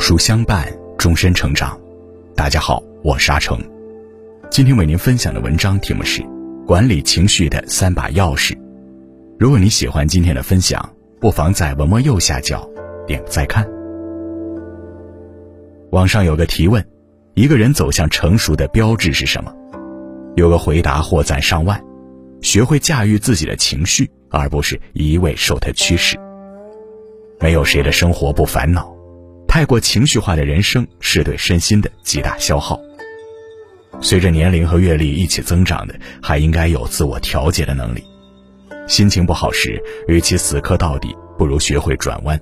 书相伴，终身成长。大家好，我是阿成。今天为您分享的文章题目是《管理情绪的三把钥匙》。如果你喜欢今天的分享，不妨在文末右下角点个再看。网上有个提问：一个人走向成熟的标志是什么？有个回答获赞上万：学会驾驭自己的情绪，而不是一味受它驱使。没有谁的生活不烦恼，太过情绪化的人生是对身心的极大消耗。随着年龄和阅历一起增长的，还应该有自我调节的能力。心情不好时，与其死磕到底，不如学会转弯。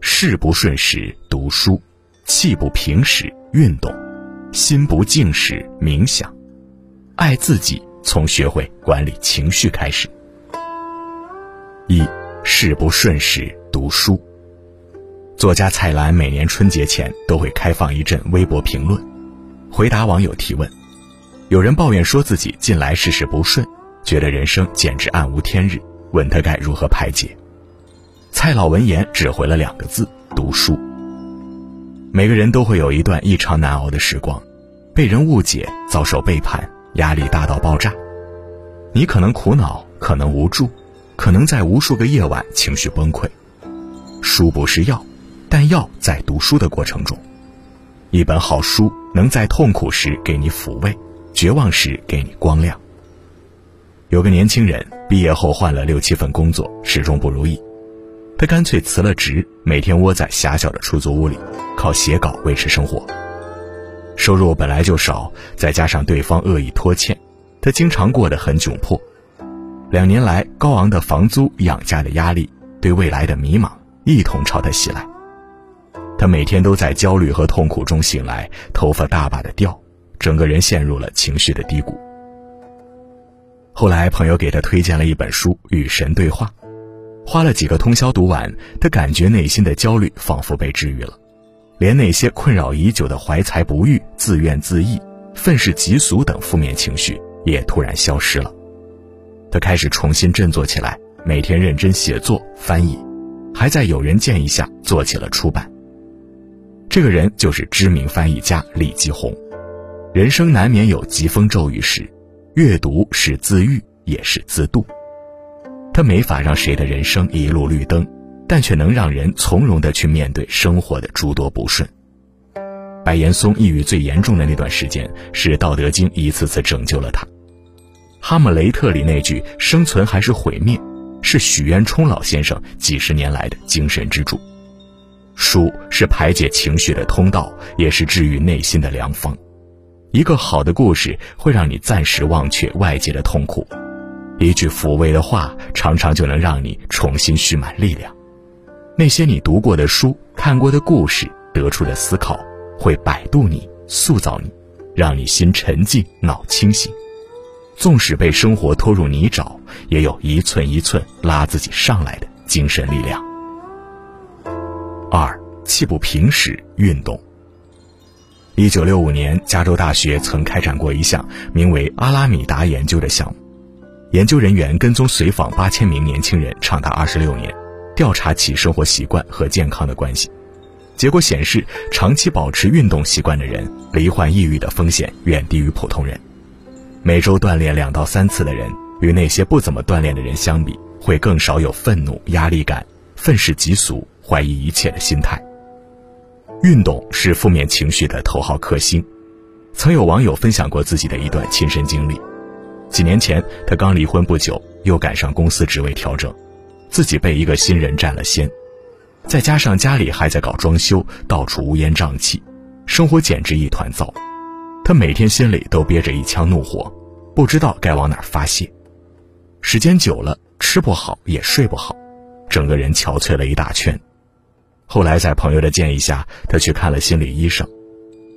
事不顺时读书，气不平时运动，心不静时冥想。爱自己，从学会管理情绪开始。一事不顺时。读书。作家蔡澜每年春节前都会开放一阵微博评论，回答网友提问。有人抱怨说自己近来事事不顺，觉得人生简直暗无天日，问他该如何排解。蔡老闻言只回了两个字：读书。每个人都会有一段异常难熬的时光，被人误解，遭受背叛，压力大到爆炸。你可能苦恼，可能无助，可能在无数个夜晚情绪崩溃。书不是药，但要在读书的过程中。一本好书能在痛苦时给你抚慰，绝望时给你光亮。有个年轻人毕业后换了六七份工作，始终不如意，他干脆辞了职，每天窝在狭小的出租屋里，靠写稿维持生活。收入本来就少，再加上对方恶意拖欠，他经常过得很窘迫。两年来，高昂的房租、养家的压力，对未来的迷茫。一同朝他袭来，他每天都在焦虑和痛苦中醒来，头发大把的掉，整个人陷入了情绪的低谷。后来朋友给他推荐了一本书《与神对话》，花了几个通宵读完，他感觉内心的焦虑仿佛被治愈了，连那些困扰已久的怀才不遇、自怨自艾、愤世嫉俗等负面情绪也突然消失了。他开始重新振作起来，每天认真写作、翻译。还在有人建议下做起了出版。这个人就是知名翻译家李继红。人生难免有疾风骤雨时，阅读是自愈，也是自渡。他没法让谁的人生一路绿灯，但却能让人从容地去面对生活的诸多不顺。白岩松抑郁最严重的那段时间，是《道德经》一次次拯救了他。《哈姆雷特》里那句“生存还是毁灭”。是许渊冲老先生几十年来的精神支柱。书是排解情绪的通道，也是治愈内心的良方。一个好的故事会让你暂时忘却外界的痛苦，一句抚慰的话常常就能让你重新蓄满力量。那些你读过的书、看过的故事、得出的思考，会摆渡你、塑造你，让你心沉静、脑清醒。纵使被生活拖入泥沼，也有一寸一寸拉自己上来的精神力量。二气不平时运动。一九六五年，加州大学曾开展过一项名为“阿拉米达研究”的项目，研究人员跟踪随访八千名年轻人长达二十六年，调查其生活习惯和健康的关系。结果显示，长期保持运动习惯的人，罹患抑郁的风险远低于普通人。每周锻炼两到三次的人，与那些不怎么锻炼的人相比，会更少有愤怒、压力感、愤世嫉俗、怀疑一切的心态。运动是负面情绪的头号克星。曾有网友分享过自己的一段亲身经历：几年前，他刚离婚不久，又赶上公司职位调整，自己被一个新人占了先，再加上家里还在搞装修，到处乌烟瘴气，生活简直一团糟。他每天心里都憋着一腔怒火，不知道该往哪儿发泄。时间久了，吃不好也睡不好，整个人憔悴了一大圈。后来在朋友的建议下，他去看了心理医生。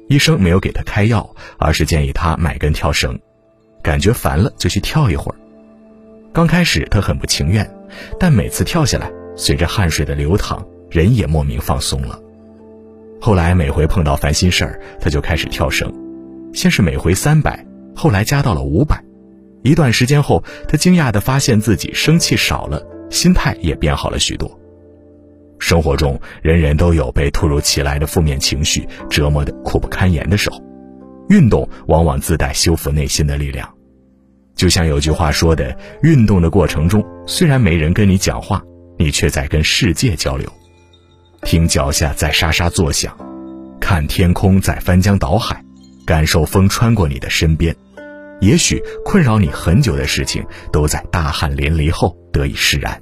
医生没有给他开药，而是建议他买根跳绳，感觉烦了就去跳一会儿。刚开始他很不情愿，但每次跳下来，随着汗水的流淌，人也莫名放松了。后来每回碰到烦心事儿，他就开始跳绳。先是每回三百，后来加到了五百。一段时间后，他惊讶地发现自己生气少了，心态也变好了许多。生活中人人都有被突如其来的负面情绪折磨得苦不堪言的时候，运动往往自带修复内心的力量。就像有句话说的：“运动的过程中，虽然没人跟你讲话，你却在跟世界交流。听脚下在沙沙作响，看天空在翻江倒海，感受风穿过你的身边。也许困扰你很久的事情，都在大汗淋漓后得以释然。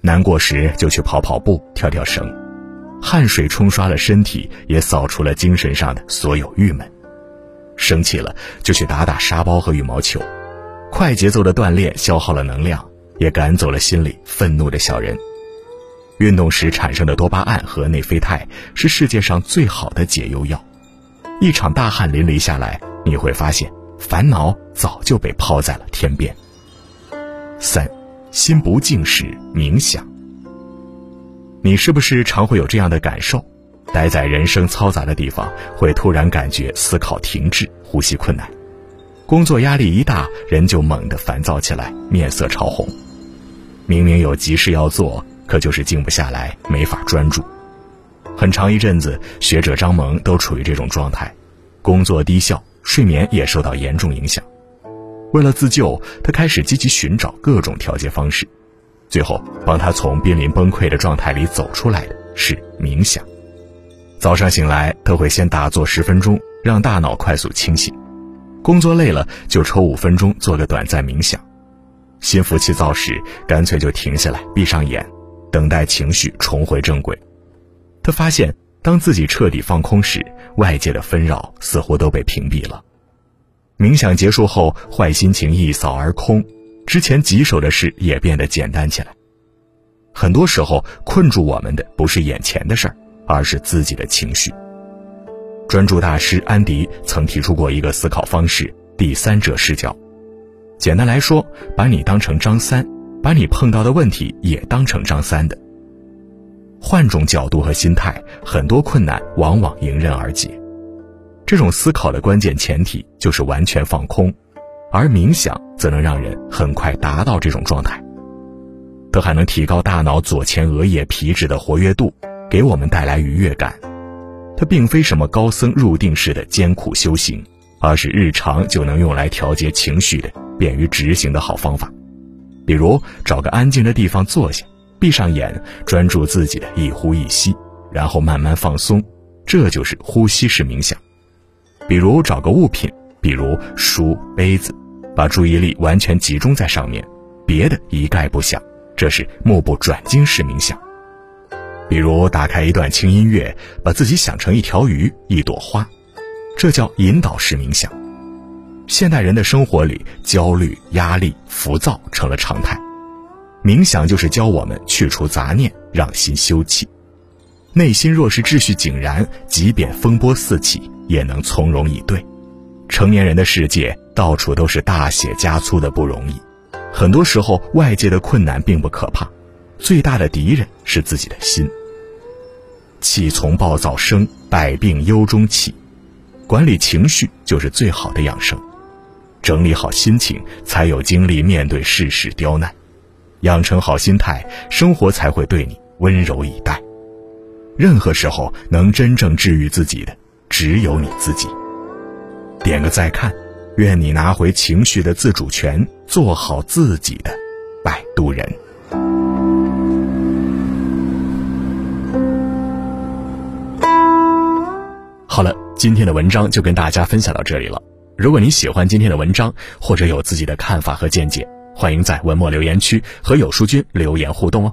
难过时就去跑跑步、跳跳绳，汗水冲刷了身体，也扫除了精神上的所有郁闷。生气了就去打打沙包和羽毛球，快节奏的锻炼消耗了能量，也赶走了心里愤怒的小人。运动时产生的多巴胺和内啡肽是世界上最好的解忧药。一场大汗淋漓下来，你会发现烦恼早就被抛在了天边。三，心不静时冥想。你是不是常会有这样的感受？待在人生嘈杂的地方，会突然感觉思考停滞，呼吸困难；工作压力一大，人就猛地烦躁起来，面色潮红。明明有急事要做，可就是静不下来，没法专注。很长一阵子，学者张萌都处于这种状态，工作低效，睡眠也受到严重影响。为了自救，他开始积极寻找各种调节方式，最后帮他从濒临崩溃的状态里走出来的是冥想。早上醒来，他会先打坐十分钟，让大脑快速清醒；工作累了，就抽五分钟做个短暂冥想；心浮气躁时，干脆就停下来，闭上眼，等待情绪重回正轨。他发现，当自己彻底放空时，外界的纷扰似乎都被屏蔽了。冥想结束后，坏心情一扫而空，之前棘手的事也变得简单起来。很多时候，困住我们的不是眼前的事儿。而是自己的情绪。专注大师安迪曾提出过一个思考方式：第三者视角。简单来说，把你当成张三，把你碰到的问题也当成张三的。换种角度和心态，很多困难往往迎刃而解。这种思考的关键前提就是完全放空，而冥想则能让人很快达到这种状态。它还能提高大脑左前额叶皮质的活跃度。给我们带来愉悦感，它并非什么高僧入定式的艰苦修行，而是日常就能用来调节情绪的、便于执行的好方法。比如，找个安静的地方坐下，闭上眼，专注自己的一呼一吸，然后慢慢放松，这就是呼吸式冥想。比如，找个物品，比如书、杯子，把注意力完全集中在上面，别的一概不想，这是目不转睛式冥想。比如打开一段轻音乐，把自己想成一条鱼、一朵花，这叫引导式冥想。现代人的生活里，焦虑、压力、浮躁成了常态，冥想就是教我们去除杂念，让心休憩。内心若是秩序井然，即便风波四起，也能从容以对。成年人的世界，到处都是大写加粗的不容易，很多时候外界的困难并不可怕。最大的敌人是自己的心。气从暴躁生，百病忧中起。管理情绪就是最好的养生。整理好心情，才有精力面对世事刁难。养成好心态，生活才会对你温柔以待。任何时候能真正治愈自己的，只有你自己。点个再看，愿你拿回情绪的自主权，做好自己的摆渡人。好了，今天的文章就跟大家分享到这里了。如果你喜欢今天的文章，或者有自己的看法和见解，欢迎在文末留言区和有书君留言互动哦。